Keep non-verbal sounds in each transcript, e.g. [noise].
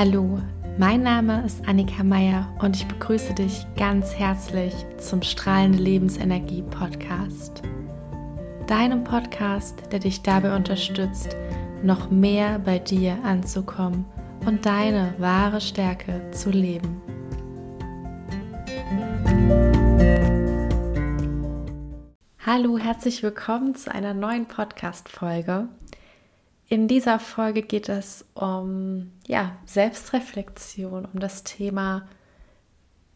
Hallo, mein Name ist Annika Meier und ich begrüße dich ganz herzlich zum Strahlende Lebensenergie Podcast. Deinem Podcast, der dich dabei unterstützt, noch mehr bei dir anzukommen und deine wahre Stärke zu leben. Hallo, herzlich willkommen zu einer neuen Podcast-Folge. In dieser Folge geht es um ja, Selbstreflexion, um das Thema,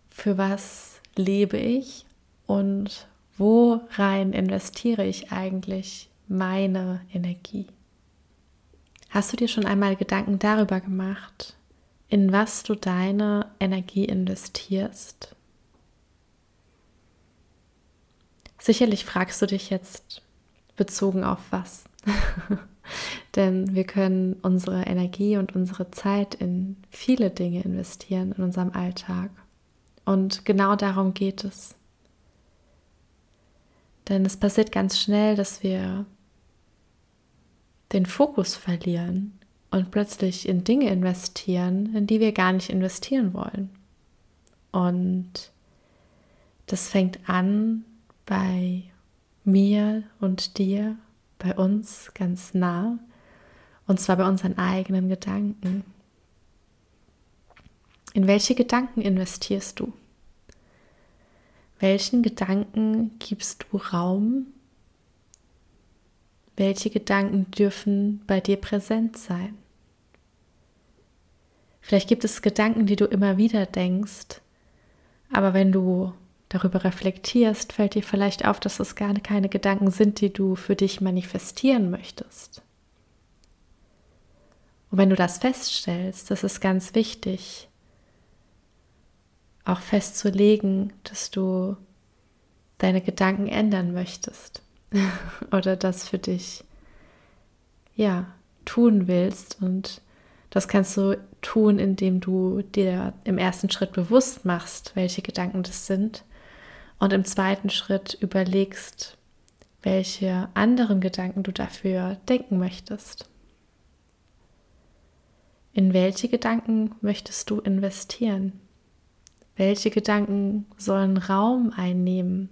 für was lebe ich und worein investiere ich eigentlich meine Energie. Hast du dir schon einmal Gedanken darüber gemacht, in was du deine Energie investierst? Sicherlich fragst du dich jetzt bezogen auf was. [laughs] [laughs] Denn wir können unsere Energie und unsere Zeit in viele Dinge investieren in unserem Alltag. Und genau darum geht es. Denn es passiert ganz schnell, dass wir den Fokus verlieren und plötzlich in Dinge investieren, in die wir gar nicht investieren wollen. Und das fängt an bei mir und dir bei uns ganz nah, und zwar bei unseren eigenen Gedanken. In welche Gedanken investierst du? Welchen Gedanken gibst du Raum? Welche Gedanken dürfen bei dir präsent sein? Vielleicht gibt es Gedanken, die du immer wieder denkst, aber wenn du darüber reflektierst, fällt dir vielleicht auf, dass es gar keine Gedanken sind, die du für dich manifestieren möchtest. Und wenn du das feststellst, das ist ganz wichtig, auch festzulegen, dass du deine Gedanken ändern möchtest [laughs] oder das für dich ja tun willst und das kannst du tun, indem du dir im ersten Schritt bewusst machst, welche Gedanken das sind und im zweiten Schritt überlegst, welche anderen Gedanken du dafür denken möchtest. In welche Gedanken möchtest du investieren? Welche Gedanken sollen Raum einnehmen?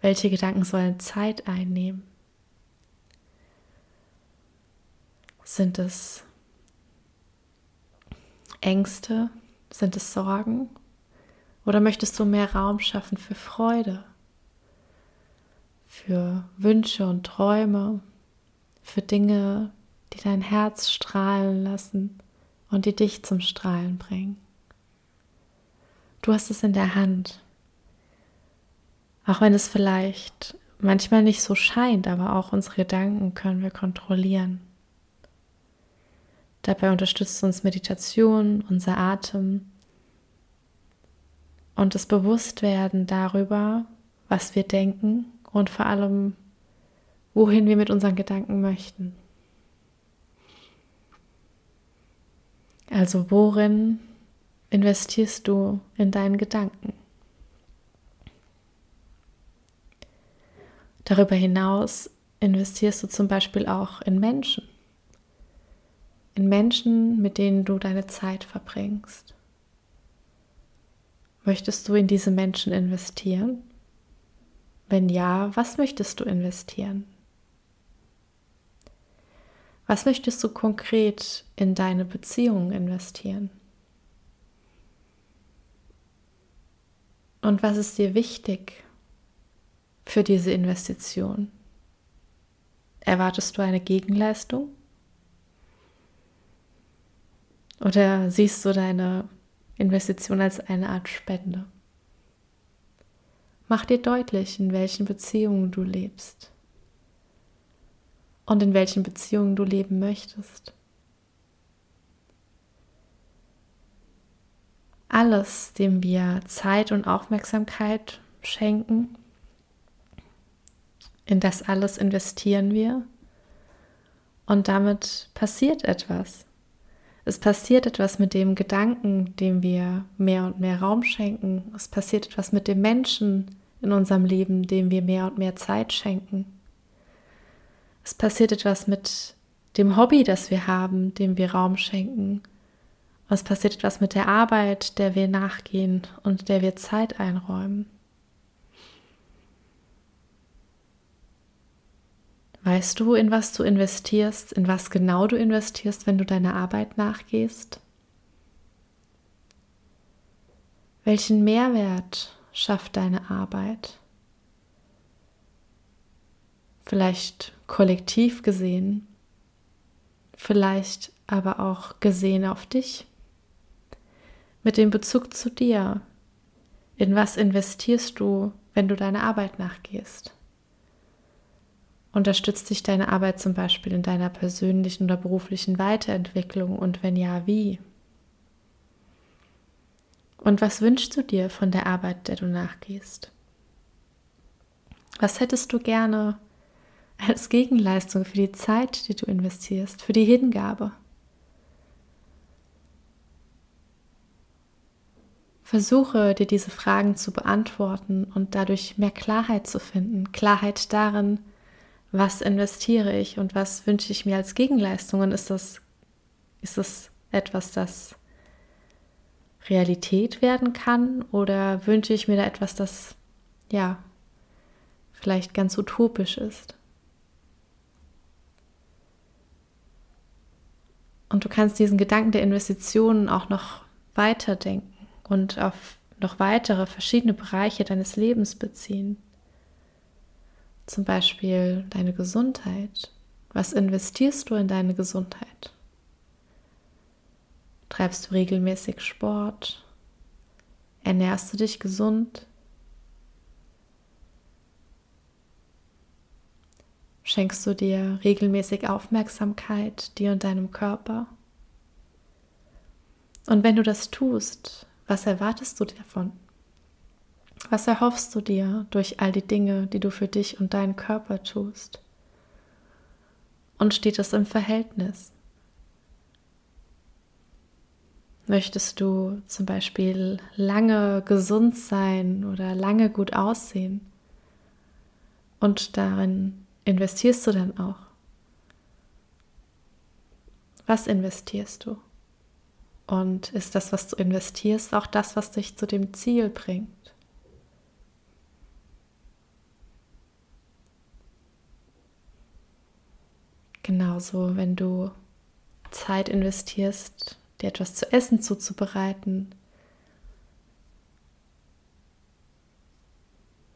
Welche Gedanken sollen Zeit einnehmen? Sind es Ängste? Sind es Sorgen? Oder möchtest du mehr Raum schaffen für Freude, für Wünsche und Träume, für Dinge, die dein Herz strahlen lassen und die dich zum Strahlen bringen? Du hast es in der Hand. Auch wenn es vielleicht manchmal nicht so scheint, aber auch unsere Gedanken können wir kontrollieren. Dabei unterstützt uns Meditation, unser Atem und das Bewusstwerden darüber, was wir denken und vor allem, wohin wir mit unseren Gedanken möchten. Also worin investierst du in deinen Gedanken? Darüber hinaus investierst du zum Beispiel auch in Menschen. In Menschen, mit denen du deine Zeit verbringst. Möchtest du in diese Menschen investieren? Wenn ja, was möchtest du investieren? Was möchtest du konkret in deine Beziehungen investieren? Und was ist dir wichtig für diese Investition? Erwartest du eine Gegenleistung? Oder siehst du deine Investition als eine Art Spende. Mach dir deutlich, in welchen Beziehungen du lebst und in welchen Beziehungen du leben möchtest. Alles, dem wir Zeit und Aufmerksamkeit schenken, in das alles investieren wir und damit passiert etwas. Es passiert etwas mit dem Gedanken, dem wir mehr und mehr Raum schenken. Es passiert etwas mit dem Menschen in unserem Leben, dem wir mehr und mehr Zeit schenken. Es passiert etwas mit dem Hobby, das wir haben, dem wir Raum schenken? Was passiert etwas mit der Arbeit, der wir nachgehen und der wir Zeit einräumen? Weißt du, in was du investierst, in was genau du investierst, wenn du deiner Arbeit nachgehst? Welchen Mehrwert schafft deine Arbeit? Vielleicht kollektiv gesehen, vielleicht aber auch gesehen auf dich, mit dem Bezug zu dir. In was investierst du, wenn du deiner Arbeit nachgehst? Unterstützt dich deine Arbeit zum Beispiel in deiner persönlichen oder beruflichen Weiterentwicklung und wenn ja, wie? Und was wünschst du dir von der Arbeit, der du nachgehst? Was hättest du gerne als Gegenleistung für die Zeit, die du investierst, für die Hingabe? Versuche dir diese Fragen zu beantworten und dadurch mehr Klarheit zu finden. Klarheit darin, was investiere ich und was wünsche ich mir als Gegenleistungen? Ist das, ist das etwas, das Realität werden kann oder wünsche ich mir da etwas, das ja vielleicht ganz utopisch ist? Und du kannst diesen Gedanken der Investitionen auch noch weiterdenken und auf noch weitere verschiedene Bereiche deines Lebens beziehen. Zum Beispiel deine Gesundheit. Was investierst du in deine Gesundheit? Treibst du regelmäßig Sport? Ernährst du dich gesund? Schenkst du dir regelmäßig Aufmerksamkeit dir und deinem Körper? Und wenn du das tust, was erwartest du davon? Was erhoffst du dir durch all die Dinge, die du für dich und deinen Körper tust? Und steht es im Verhältnis? Möchtest du zum Beispiel lange gesund sein oder lange gut aussehen? Und darin investierst du dann auch? Was investierst du? Und ist das, was du investierst, auch das, was dich zu dem Ziel bringt? Genauso, wenn du Zeit investierst, dir etwas zu essen zuzubereiten,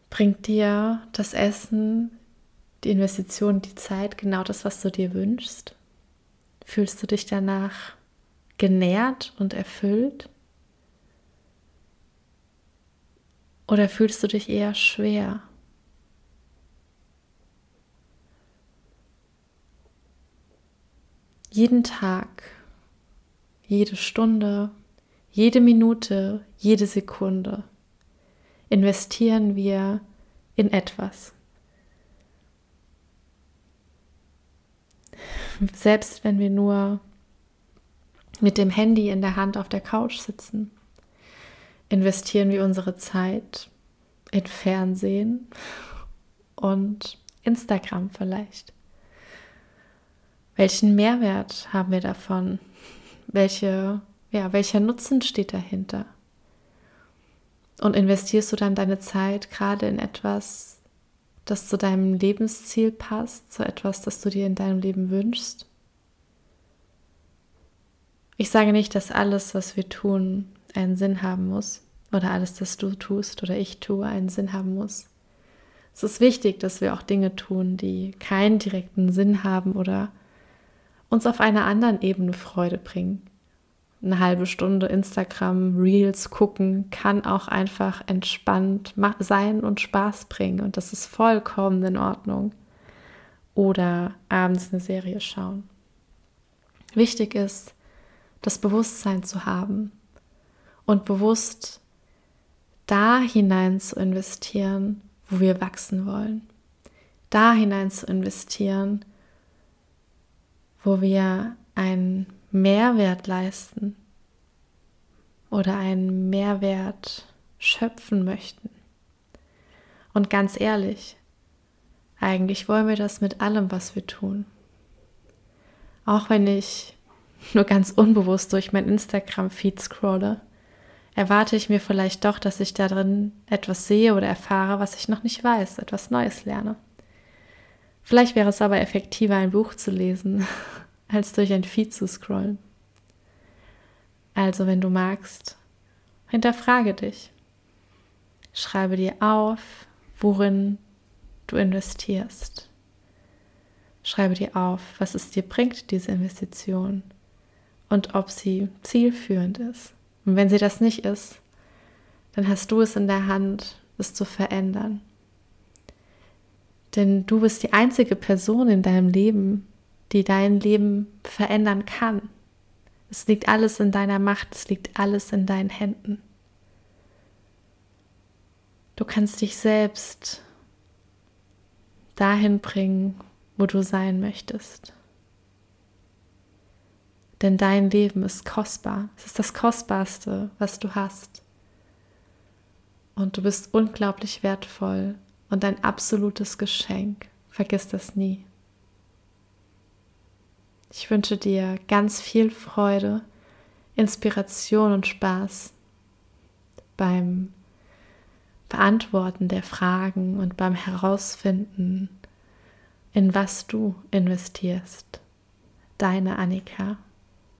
bringt dir das Essen, die Investition, die Zeit genau das, was du dir wünschst? Fühlst du dich danach genährt und erfüllt? Oder fühlst du dich eher schwer? Jeden Tag, jede Stunde, jede Minute, jede Sekunde investieren wir in etwas. Selbst wenn wir nur mit dem Handy in der Hand auf der Couch sitzen, investieren wir unsere Zeit in Fernsehen und Instagram vielleicht. Welchen Mehrwert haben wir davon? Welche, ja, welcher Nutzen steht dahinter? Und investierst du dann deine Zeit gerade in etwas, das zu deinem Lebensziel passt, zu etwas, das du dir in deinem Leben wünschst? Ich sage nicht, dass alles, was wir tun, einen Sinn haben muss oder alles, das du tust oder ich tue, einen Sinn haben muss. Es ist wichtig, dass wir auch Dinge tun, die keinen direkten Sinn haben oder uns auf einer anderen Ebene Freude bringen. Eine halbe Stunde Instagram Reels gucken kann auch einfach entspannt sein und Spaß bringen und das ist vollkommen in Ordnung. Oder abends eine Serie schauen. Wichtig ist, das Bewusstsein zu haben und bewusst da hinein zu investieren, wo wir wachsen wollen. Da hinein zu investieren, wo wir einen Mehrwert leisten oder einen Mehrwert schöpfen möchten. Und ganz ehrlich, eigentlich wollen wir das mit allem, was wir tun. Auch wenn ich nur ganz unbewusst durch mein Instagram-Feed scrolle, erwarte ich mir vielleicht doch, dass ich darin etwas sehe oder erfahre, was ich noch nicht weiß, etwas Neues lerne. Vielleicht wäre es aber effektiver, ein Buch zu lesen, [laughs] als durch ein Feed zu scrollen. Also, wenn du magst, hinterfrage dich. Schreibe dir auf, worin du investierst. Schreibe dir auf, was es dir bringt, diese Investition und ob sie zielführend ist. Und wenn sie das nicht ist, dann hast du es in der Hand, es zu verändern. Denn du bist die einzige Person in deinem Leben, die dein Leben verändern kann. Es liegt alles in deiner Macht, es liegt alles in deinen Händen. Du kannst dich selbst dahin bringen, wo du sein möchtest. Denn dein Leben ist kostbar. Es ist das Kostbarste, was du hast. Und du bist unglaublich wertvoll und ein absolutes Geschenk. Vergiss das nie. Ich wünsche dir ganz viel Freude, Inspiration und Spaß beim Beantworten der Fragen und beim Herausfinden, in was du investierst. Deine Annika.